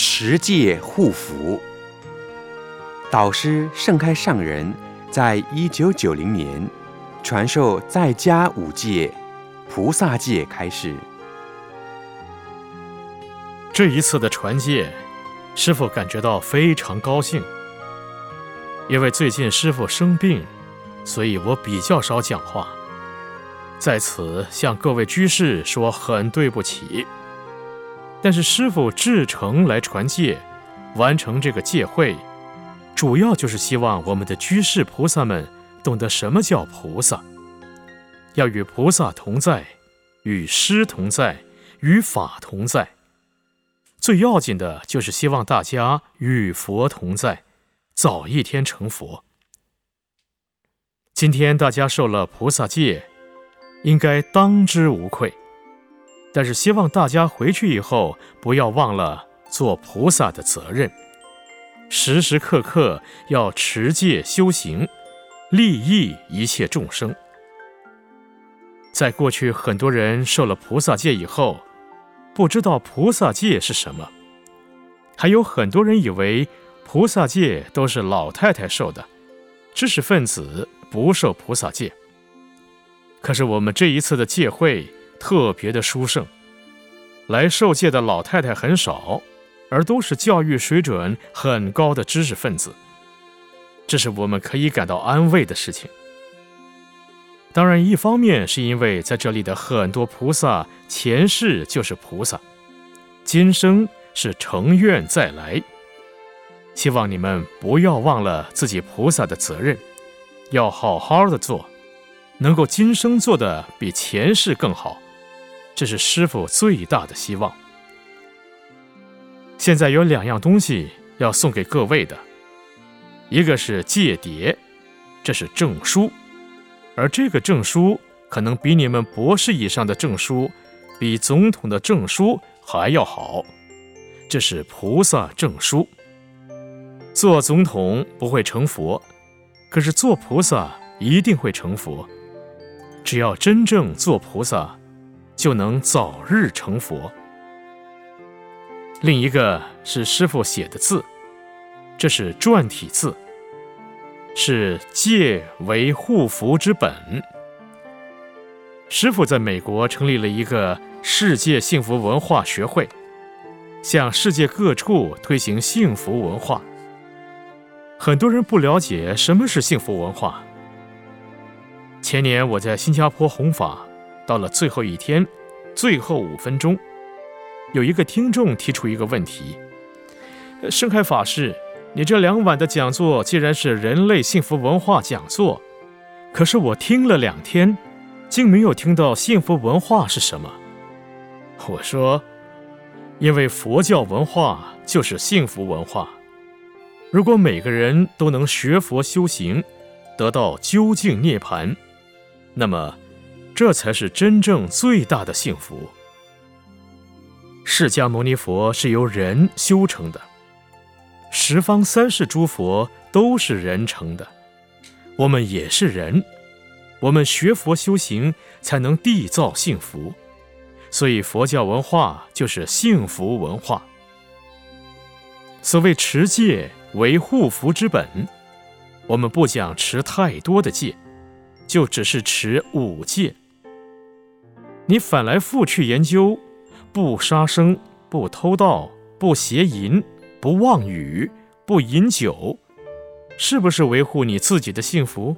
持戒护福。导师盛开上人在一九九零年传授在家五戒、菩萨戒开示。这一次的传戒，师傅感觉到非常高兴，因为最近师傅生病，所以我比较少讲话。在此向各位居士说很对不起。但是师傅至诚来传戒，完成这个戒会，主要就是希望我们的居士菩萨们懂得什么叫菩萨，要与菩萨同在，与师同在，与法同在。最要紧的就是希望大家与佛同在，早一天成佛。今天大家受了菩萨戒。应该当之无愧，但是希望大家回去以后不要忘了做菩萨的责任，时时刻刻要持戒修行，利益一切众生。在过去，很多人受了菩萨戒以后，不知道菩萨戒是什么，还有很多人以为菩萨戒都是老太太受的，知识分子不受菩萨戒。可是我们这一次的戒会特别的殊胜，来受戒的老太太很少，而都是教育水准很高的知识分子，这是我们可以感到安慰的事情。当然，一方面是因为在这里的很多菩萨前世就是菩萨，今生是成愿再来，希望你们不要忘了自己菩萨的责任，要好好的做。能够今生做的比前世更好，这是师傅最大的希望。现在有两样东西要送给各位的，一个是戒牒，这是证书，而这个证书可能比你们博士以上的证书，比总统的证书还要好，这是菩萨证书。做总统不会成佛，可是做菩萨一定会成佛。只要真正做菩萨，就能早日成佛。另一个是师傅写的字，这是篆体字，是戒为护福之本。师傅在美国成立了一个世界幸福文化学会，向世界各处推行幸福文化。很多人不了解什么是幸福文化。前年我在新加坡弘法，到了最后一天，最后五分钟，有一个听众提出一个问题：盛开法师，你这两晚的讲座既然是人类幸福文化讲座，可是我听了两天，竟没有听到幸福文化是什么。我说，因为佛教文化就是幸福文化，如果每个人都能学佛修行，得到究竟涅槃。那么，这才是真正最大的幸福。释迦牟尼佛是由人修成的，十方三世诸佛都是人成的，我们也是人，我们学佛修行才能缔造幸福，所以佛教文化就是幸福文化。所谓持戒为护福之本，我们不讲持太多的戒。就只是持五戒，你反来覆去研究，不杀生，不偷盗，不邪淫，不妄语，不饮酒，是不是维护你自己的幸福？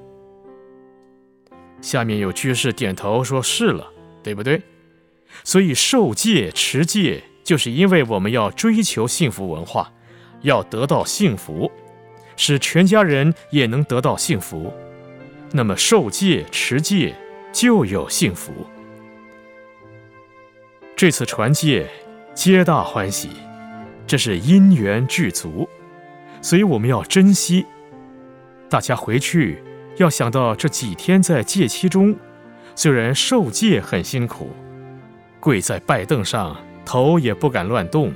下面有居士点头说是了，对不对？所以受戒持戒，就是因为我们要追求幸福文化，要得到幸福，使全家人也能得到幸福。那么受戒持戒就有幸福。这次传戒，皆大欢喜，这是因缘具足，所以我们要珍惜。大家回去要想到这几天在戒期中，虽然受戒很辛苦，跪在拜凳上头也不敢乱动，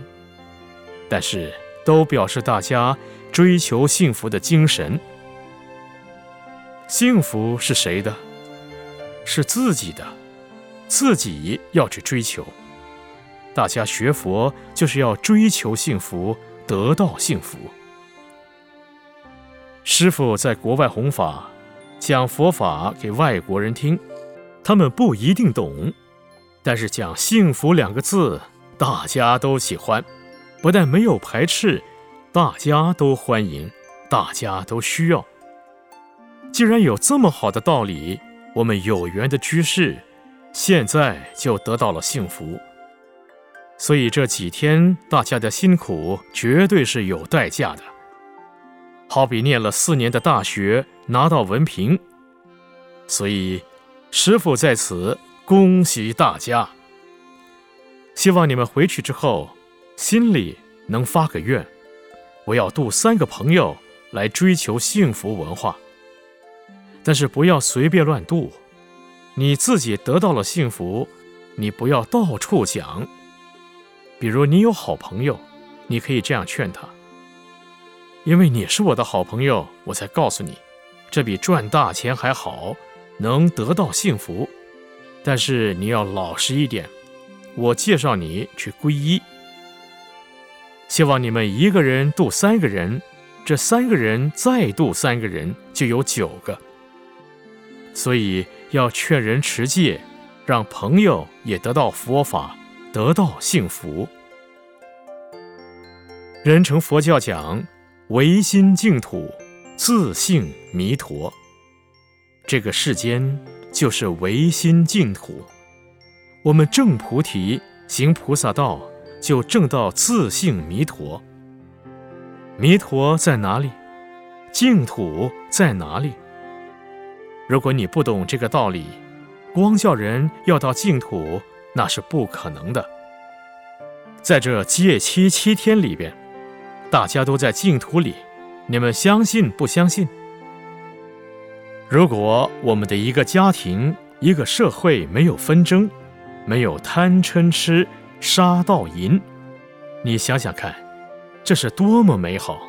但是都表示大家追求幸福的精神。幸福是谁的？是自己的，自己要去追求。大家学佛就是要追求幸福，得到幸福。师傅在国外弘法，讲佛法给外国人听，他们不一定懂，但是讲“幸福”两个字，大家都喜欢，不但没有排斥，大家都欢迎，大家都需要。既然有这么好的道理，我们有缘的居士，现在就得到了幸福。所以这几天大家的辛苦绝对是有代价的。好比念了四年的大学，拿到文凭，所以师傅在此恭喜大家。希望你们回去之后，心里能发个愿：我要度三个朋友来追求幸福文化。但是不要随便乱度，你自己得到了幸福，你不要到处讲。比如你有好朋友，你可以这样劝他。因为你是我的好朋友，我才告诉你，这比赚大钱还好，能得到幸福。但是你要老实一点，我介绍你去皈依。希望你们一个人度三个人，这三个人再度三个人，就有九个。所以要劝人持戒，让朋友也得到佛法，得到幸福。人成佛教讲。唯心净土，自性弥陀。这个世间就是唯心净土。我们正菩提，行菩萨道，就证到自性弥陀。弥陀在哪里？净土在哪里？如果你不懂这个道理，光叫人要到净土，那是不可能的。在这戒七七天里边。大家都在净土里，你们相信不相信？如果我们的一个家庭、一个社会没有纷争，没有贪嗔痴、杀盗淫，你想想看，这是多么美好！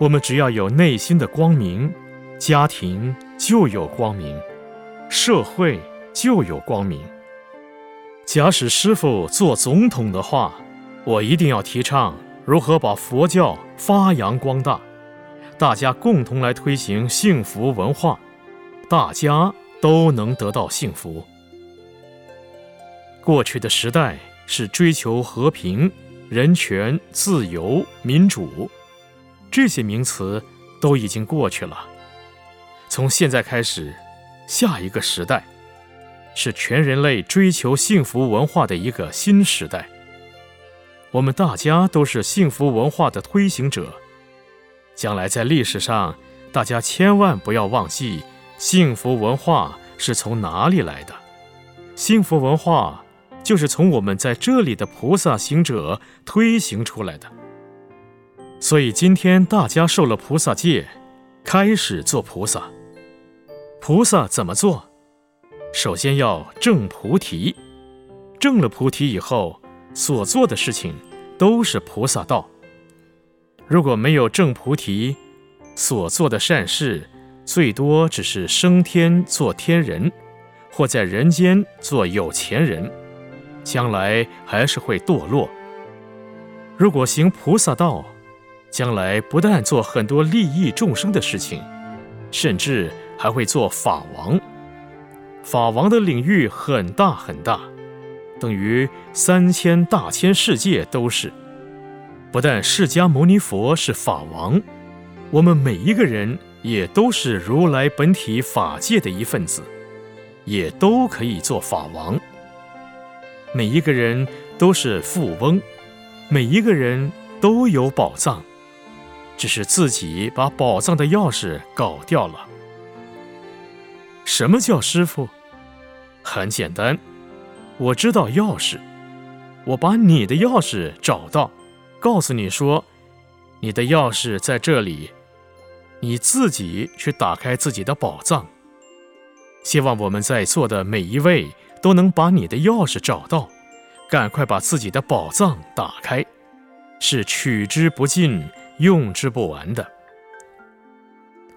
我们只要有内心的光明，家庭就有光明，社会就有光明。假使师傅做总统的话，我一定要提倡。如何把佛教发扬光大？大家共同来推行幸福文化，大家都能得到幸福。过去的时代是追求和平、人权、自由、民主，这些名词都已经过去了。从现在开始，下一个时代是全人类追求幸福文化的一个新时代。我们大家都是幸福文化的推行者，将来在历史上，大家千万不要忘记幸福文化是从哪里来的。幸福文化就是从我们在这里的菩萨行者推行出来的。所以今天大家受了菩萨戒，开始做菩萨。菩萨怎么做？首先要证菩提，证了菩提以后。所做的事情都是菩萨道。如果没有证菩提，所做的善事最多只是升天做天人，或在人间做有钱人，将来还是会堕落。如果行菩萨道，将来不但做很多利益众生的事情，甚至还会做法王。法王的领域很大很大。等于三千大千世界都是，不但释迦牟尼佛是法王，我们每一个人也都是如来本体法界的一份子，也都可以做法王。每一个人都是富翁，每一个人都有宝藏，只是自己把宝藏的钥匙搞掉了。什么叫师傅？很简单。我知道钥匙，我把你的钥匙找到，告诉你说，你的钥匙在这里，你自己去打开自己的宝藏。希望我们在座的每一位都能把你的钥匙找到，赶快把自己的宝藏打开，是取之不尽、用之不完的。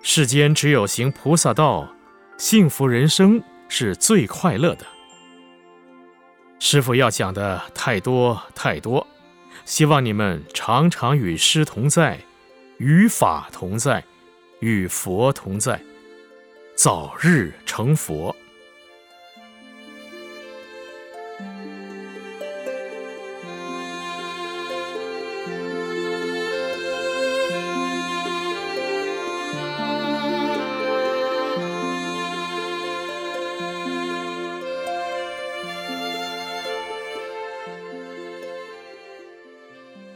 世间只有行菩萨道，幸福人生是最快乐的。师傅要讲的太多太多。希望你们常常与师同在与法同在与佛同在。早日成佛。